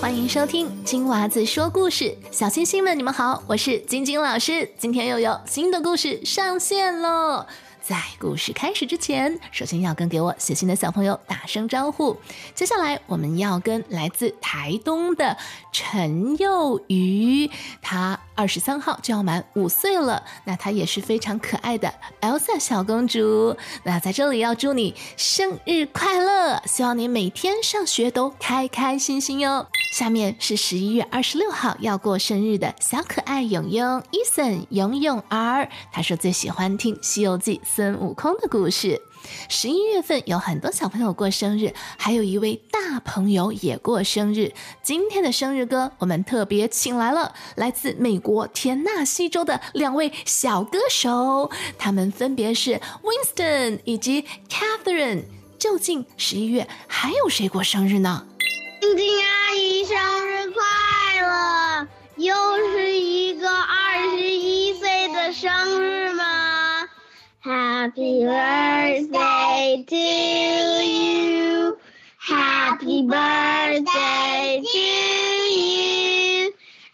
欢迎收听金娃子说故事，小星星们，你们好，我是晶晶老师，今天又有新的故事上线喽。在故事开始之前，首先要跟给我写信的小朋友打声招呼。接下来我们要跟来自台东的陈幼瑜，他二十三号就要满五岁了，那她也是非常可爱的 Elsa 小公主。那在这里要祝你生日快乐，希望你每天上学都开开心心哟。下面是十一月二十六号要过生日的小可爱勇勇 Eason 勇勇儿，他说最喜欢听《西游记》。孙悟空的故事。十一月份有很多小朋友过生日，还有一位大朋友也过生日。今天的生日歌，我们特别请来了来自美国田纳西州的两位小歌手，他们分别是 Winston 以及 Catherine。究竟十一月还有谁过生日呢？晶晶阿姨生日快乐！又是一个二十一岁的生日 ？Happy birthday to you. Happy birthday to you.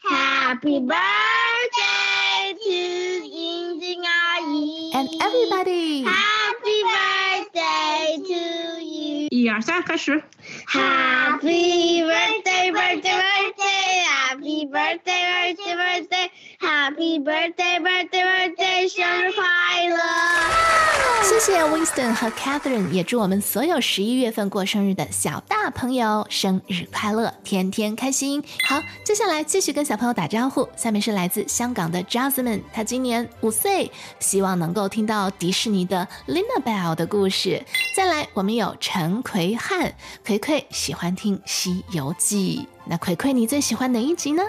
Happy birthday to Yingjing Ayi. And everybody. Happy birthday to you. 一二三，开始。 Happy birthday, birthday, birthday. Happy birthday, birthday, birthday. Happy birthday, birthday, birthday. 生日快乐！谢谢 Winston 和 Catherine，也祝我们所有十一月份过生日的小大朋友生日快乐，天天开心。好，接下来继续跟小朋友打招呼。下面是来自香港的 Jasmine，他今年五岁，希望能够听到迪士尼的 Lina Bell 的故事。再来，我们有陈奎汉，奎奎喜欢听《西游记》，那奎奎你最喜欢哪一集呢？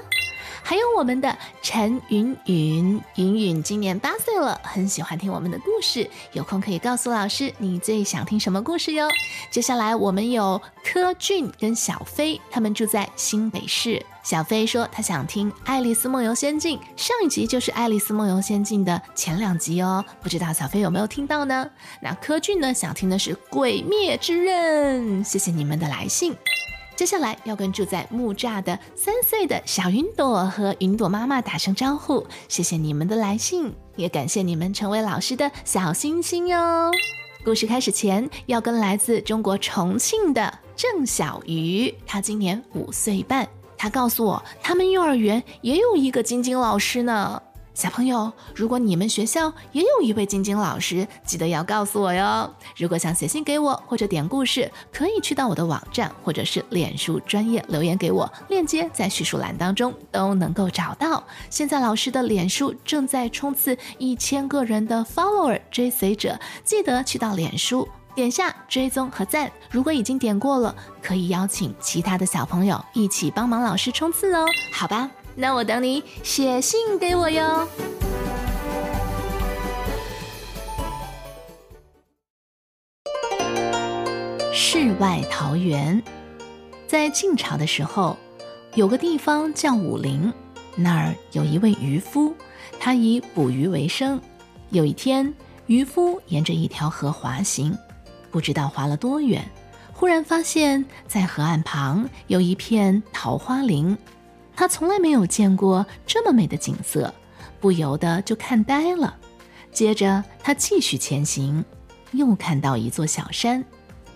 还有我们的陈云云，云云今年八岁了，很喜欢听我们的故事，有空可以告诉老师你最想听什么故事哟。接下来我们有柯俊跟小飞，他们住在新北市。小飞说他想听《爱丽丝梦游仙境》，上一集就是《爱丽丝梦游仙境》的前两集哦，不知道小飞有没有听到呢？那柯俊呢想听的是《鬼灭之刃》，谢谢你们的来信。接下来要跟住在木栅的三岁的小云朵和云朵妈妈打声招呼，谢谢你们的来信，也感谢你们成为老师的小星星哟。故事开始前，要跟来自中国重庆的郑小鱼，他今年五岁半，他告诉我，他们幼儿园也有一个晶晶老师呢。小朋友，如果你们学校也有一位晶晶老师，记得要告诉我哟。如果想写信给我或者点故事，可以去到我的网站或者是脸书专业留言给我，链接在叙述栏当中都能够找到。现在老师的脸书正在冲刺一千个人的 follower 追随者，记得去到脸书点下追踪和赞。如果已经点过了，可以邀请其他的小朋友一起帮忙老师冲刺哦。好吧。那我等你写信给我哟。世外桃源，在晋朝的时候，有个地方叫武陵，那儿有一位渔夫，他以捕鱼为生。有一天，渔夫沿着一条河滑行，不知道滑了多远，忽然发现，在河岸旁有一片桃花林。他从来没有见过这么美的景色，不由得就看呆了。接着他继续前行，又看到一座小山，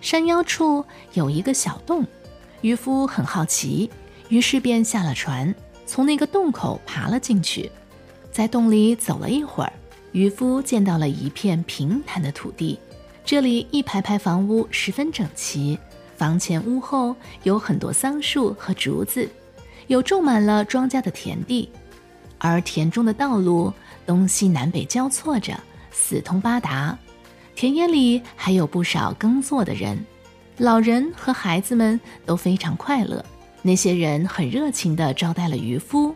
山腰处有一个小洞。渔夫很好奇，于是便下了船，从那个洞口爬了进去。在洞里走了一会儿，渔夫见到了一片平坦的土地，这里一排排房屋十分整齐，房前屋后有很多桑树和竹子。有种满了庄稼的田地，而田中的道路东西南北交错着，四通八达。田野里还有不少耕作的人，老人和孩子们都非常快乐。那些人很热情地招待了渔夫，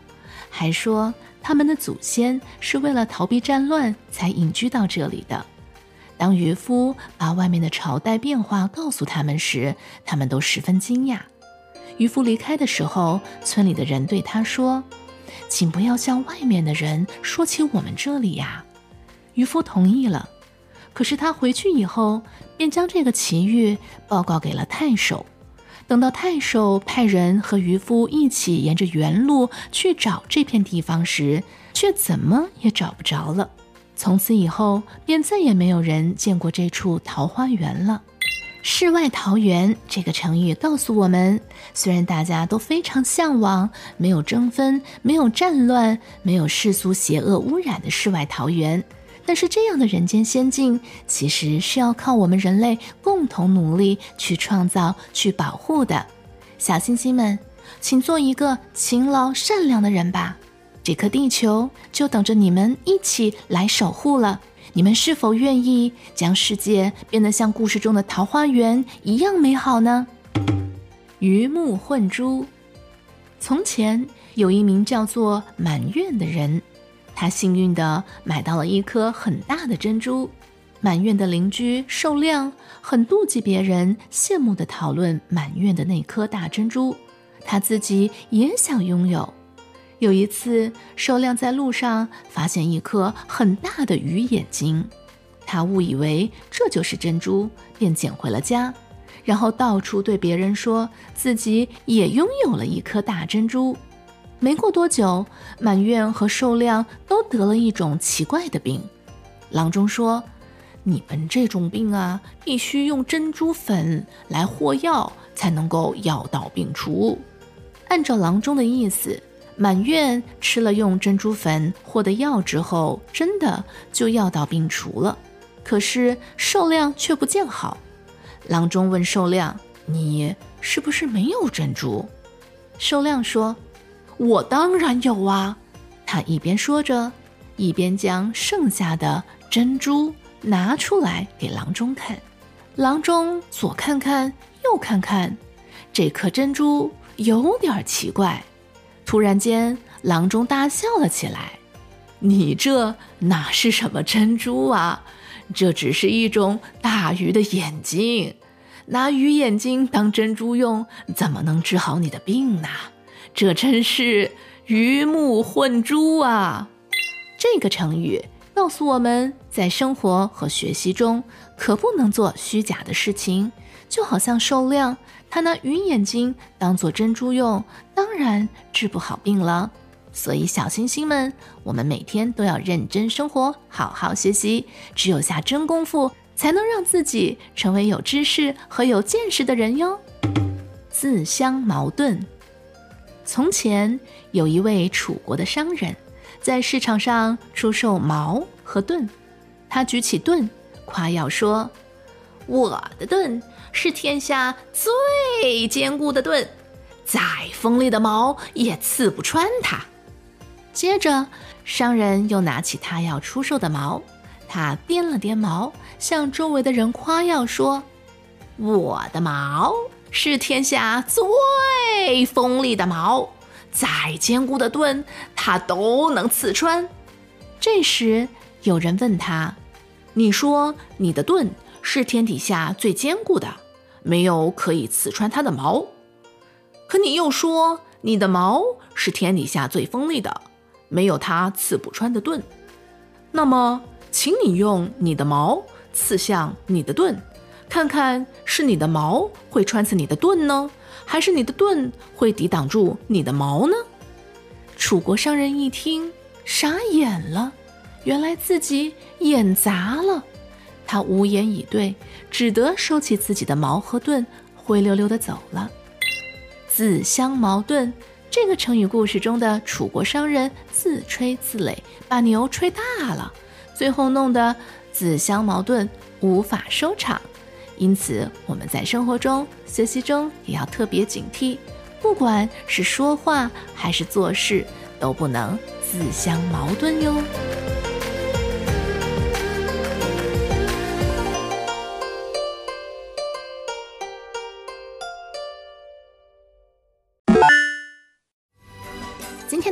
还说他们的祖先是为了逃避战乱才隐居到这里的。当渔夫把外面的朝代变化告诉他们时，他们都十分惊讶。渔夫离开的时候，村里的人对他说：“请不要向外面的人说起我们这里呀。”渔夫同意了。可是他回去以后，便将这个奇遇报告给了太守。等到太守派人和渔夫一起沿着原路去找这片地方时，却怎么也找不着了。从此以后，便再也没有人见过这处桃花源了。世外桃源这个成语告诉我们，虽然大家都非常向往没有争纷、没有战乱、没有世俗邪恶污染的世外桃源，但是这样的人间仙境，其实是要靠我们人类共同努力去创造、去保护的。小星星们，请做一个勤劳善良的人吧，这颗地球就等着你们一起来守护了。你们是否愿意将世界变得像故事中的桃花源一样美好呢？鱼目混珠。从前有一名叫做满月的人，他幸运地买到了一颗很大的珍珠。满月的邻居寿亮很妒忌别人，羡慕地讨论满月的那颗大珍珠，他自己也想拥有。有一次，寿亮在路上发现一颗很大的鱼眼睛，他误以为这就是珍珠，便捡回了家，然后到处对别人说自己也拥有了一颗大珍珠。没过多久，满院和寿亮都得了一种奇怪的病。郎中说：“你们这种病啊，必须用珍珠粉来和药，才能够药到病除。”按照郎中的意思。满院吃了用珍珠粉和的药之后，真的就药到病除了。可是寿亮却不见好。郎中问寿亮：“你是不是没有珍珠？”寿亮说：“我当然有啊！”他一边说着，一边将剩下的珍珠拿出来给郎中看。郎中左看看，右看看，这颗珍珠有点奇怪。突然间，郎中大笑了起来：“你这哪是什么珍珠啊？这只是一种大鱼的眼睛。拿鱼眼睛当珍珠用，怎么能治好你的病呢？这真是鱼目混珠啊！”这个成语告诉我们在生活和学习中，可不能做虚假的事情。就好像受量，他拿鱼眼睛当做珍珠用，当然治不好病了。所以小星星们，我们每天都要认真生活，好好学习。只有下真功夫，才能让自己成为有知识和有见识的人哟。自相矛盾。从前有一位楚国的商人，在市场上出售矛和盾。他举起盾，夸耀说：“我的盾。”是天下最坚固的盾，再锋利的矛也刺不穿它。接着，商人又拿起他要出售的矛，他掂了掂矛，向周围的人夸耀说：“我的矛是天下最锋利的矛，再坚固的盾它都能刺穿。”这时，有人问他：“你说你的盾是天底下最坚固的？”没有可以刺穿它的毛，可你又说你的毛是天底下最锋利的，没有它刺不穿的盾。那么，请你用你的毛刺向你的盾，看看是你的毛会穿刺你的盾呢，还是你的盾会抵挡住你的毛呢？楚国商人一听，傻眼了，原来自己眼砸了。他无言以对，只得收起自己的矛和盾，灰溜溜的走了。自相矛盾，这个成语故事中的楚国商人自吹自擂，把牛吹大了，最后弄得自相矛盾，无法收场。因此，我们在生活中、学习中也要特别警惕，不管是说话还是做事，都不能自相矛盾哟。